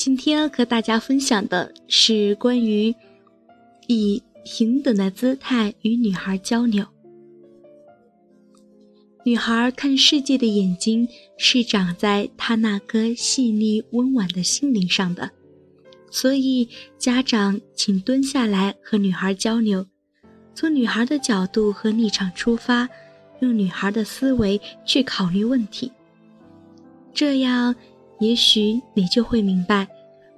今天和大家分享的是关于以平等的姿态与女孩交流。女孩看世界的眼睛是长在她那颗细腻温婉的心灵上的，所以家长请蹲下来和女孩交流，从女孩的角度和立场出发，用女孩的思维去考虑问题，这样。也许你就会明白，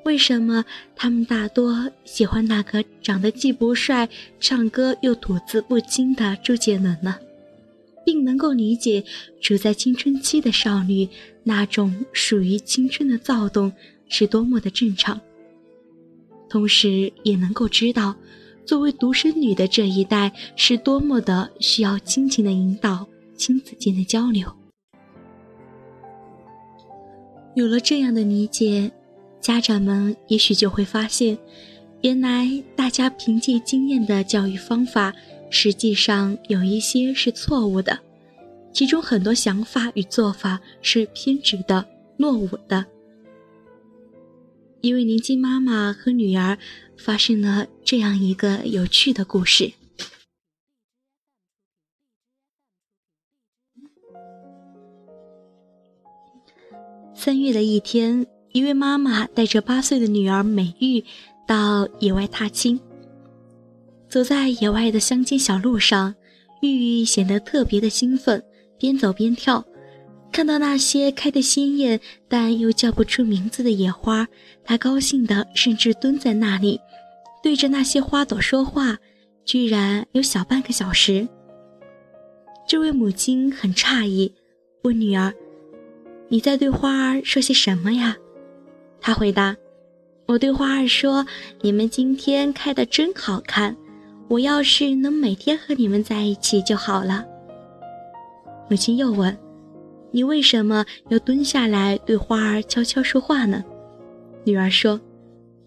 为什么他们大多喜欢那个长得既不帅、唱歌又吐字不清的周杰伦呢，并能够理解处在青春期的少女那种属于青春的躁动是多么的正常。同时，也能够知道，作为独生女的这一代是多么的需要亲情的引导、亲子间的交流。有了这样的理解，家长们也许就会发现，原来大家凭借经验的教育方法，实际上有一些是错误的，其中很多想法与做法是偏执的、落伍的。一位年轻妈妈和女儿发生了这样一个有趣的故事。三月的一天，一位妈妈带着八岁的女儿美玉到野外踏青。走在野外的乡间小路上，玉玉显得特别的兴奋，边走边跳。看到那些开得鲜艳但又叫不出名字的野花，她高兴的甚至蹲在那里，对着那些花朵说话，居然有小半个小时。这位母亲很诧异，问女儿。你在对花儿说些什么呀？他回答：“我对花儿说，你们今天开的真好看，我要是能每天和你们在一起就好了。”母亲又问：“你为什么要蹲下来对花儿悄悄说话呢？”女儿说：“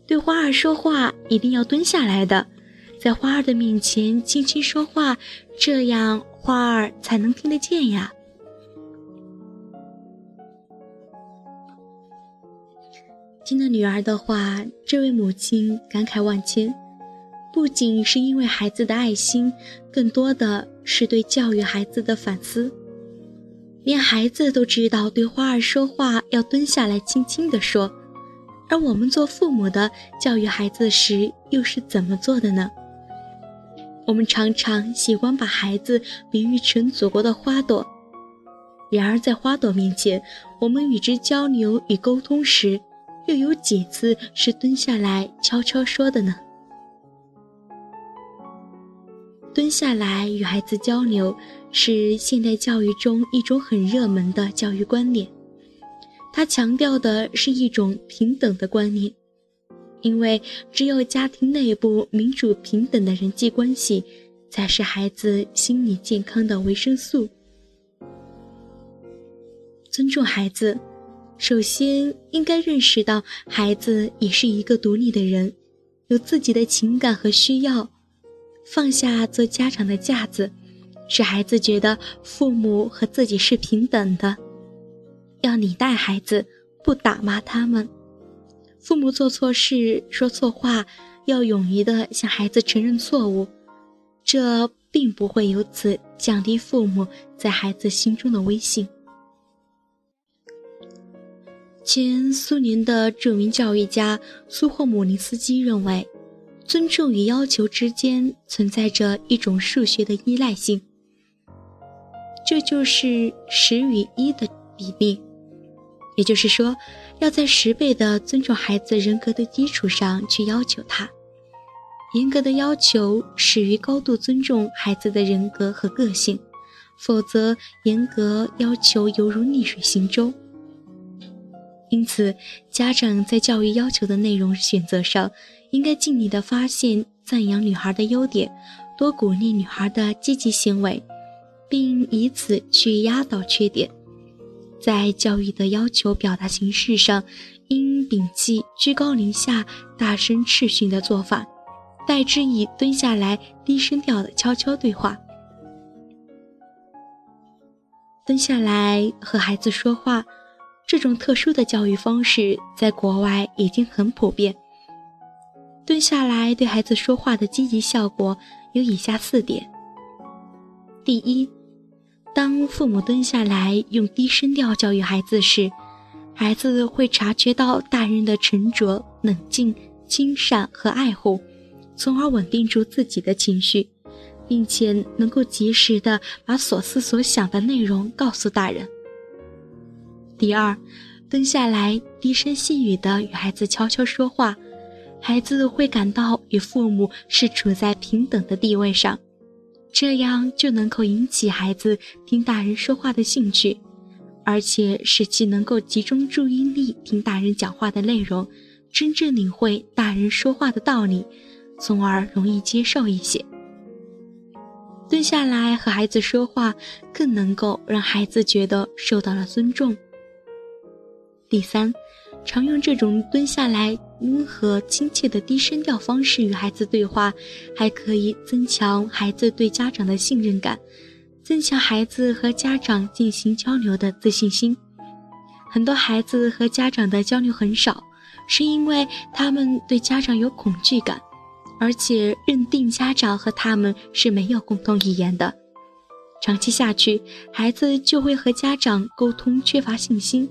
对花儿说话一定要蹲下来的，在花儿的面前轻轻说话，这样花儿才能听得见呀。”听了女儿的话，这位母亲感慨万千，不仅是因为孩子的爱心，更多的是对教育孩子的反思。连孩子都知道对花儿说话要蹲下来轻轻地说，而我们做父母的教育孩子时又是怎么做的呢？我们常常喜欢把孩子比喻成祖国的花朵，然而在花朵面前，我们与之交流与沟通时，又有几次是蹲下来悄悄说的呢？蹲下来与孩子交流是现代教育中一种很热门的教育观念，它强调的是一种平等的观念，因为只有家庭内部民主平等的人际关系，才是孩子心理健康的维生素。尊重孩子。首先，应该认识到孩子也是一个独立的人，有自己的情感和需要。放下做家长的架子，使孩子觉得父母和自己是平等的。要你带孩子，不打骂他们。父母做错事、说错话，要勇于的向孩子承认错误。这并不会由此降低父母在孩子心中的威信。前苏联的著名教育家苏霍姆林斯基认为，尊重与要求之间存在着一种数学的依赖性，这就是十与一的比例。也就是说，要在十倍的尊重孩子人格的基础上去要求他。严格的要求始于高度尊重孩子的人格和个性，否则严格要求犹如逆水行舟。因此，家长在教育要求的内容选择上，应该尽力的发现、赞扬女孩的优点，多鼓励女孩的积极行为，并以此去压倒缺点。在教育的要求表达形式上，应摒弃居高临下、大声斥训的做法，代之以蹲下来、低声调的悄悄对话。蹲下来和孩子说话。这种特殊的教育方式在国外已经很普遍。蹲下来对孩子说话的积极效果有以下四点：第一，当父母蹲下来用低声调教育孩子时，孩子会察觉到大人的沉着、冷静、亲善和爱护，从而稳定住自己的情绪，并且能够及时的把所思所想的内容告诉大人。第二，蹲下来，低声细语地与孩子悄悄说话，孩子会感到与父母是处在平等的地位上，这样就能够引起孩子听大人说话的兴趣，而且使其能够集中注意力听大人讲话的内容，真正领会大人说话的道理，从而容易接受一些。蹲下来和孩子说话，更能够让孩子觉得受到了尊重。第三，常用这种蹲下来、温和亲切的低声调方式与孩子对话，还可以增强孩子对家长的信任感，增强孩子和家长进行交流的自信心。很多孩子和家长的交流很少，是因为他们对家长有恐惧感，而且认定家长和他们是没有共同语言的。长期下去，孩子就会和家长沟通缺乏信心。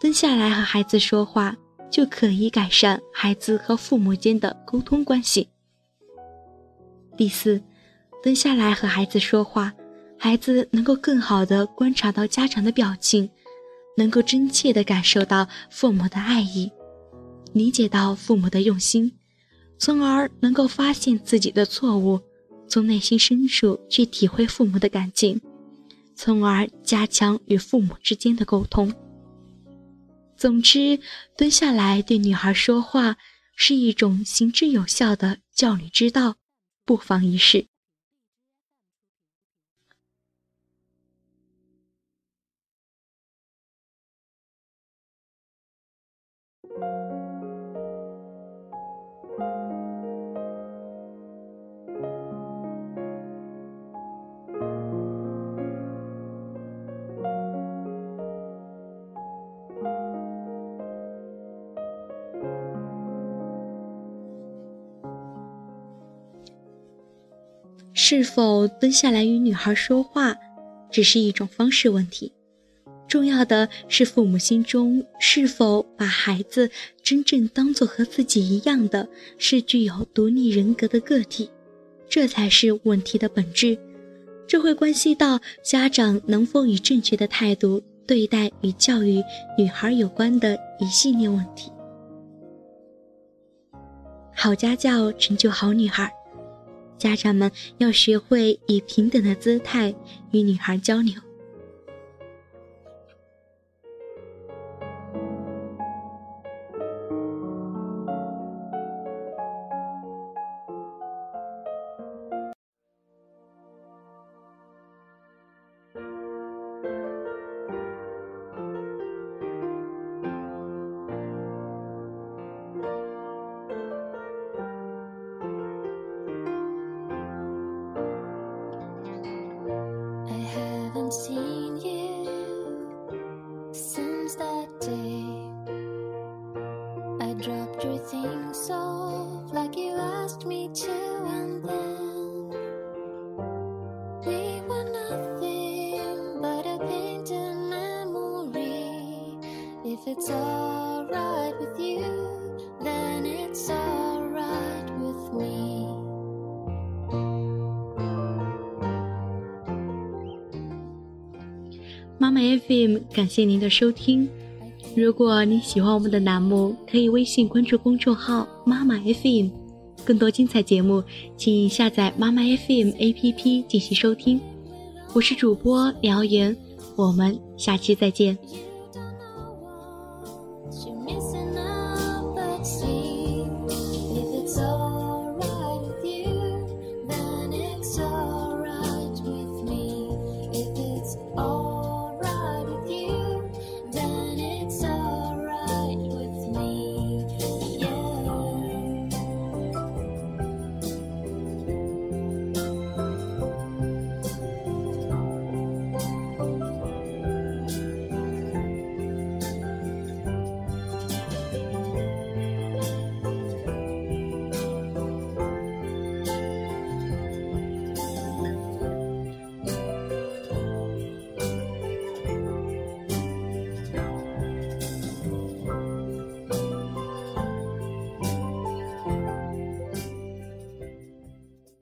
蹲下来和孩子说话，就可以改善孩子和父母间的沟通关系。第四，蹲下来和孩子说话，孩子能够更好的观察到家长的表情，能够真切的感受到父母的爱意，理解到父母的用心，从而能够发现自己的错误，从内心深处去体会父母的感情，从而加强与父母之间的沟通。总之，蹲下来对女孩说话是一种行之有效的教育之道，不妨一试。是否蹲下来与女孩说话，只是一种方式问题。重要的是父母心中是否把孩子真正当作和自己一样的是具有独立人格的个体，这才是问题的本质。这会关系到家长能否以正确的态度对待与教育女孩有关的一系列问题。好家教成就好女孩。家长们要学会以平等的姿态与女孩交流。seen you since that day. I dropped your things off like you asked me to. FM 感谢您的收听。如果您喜欢我们的栏目，可以微信关注公众号“妈妈 FM”，更多精彩节目，请下载妈妈 FM APP 进行收听。我是主播辽言，我们下期再见。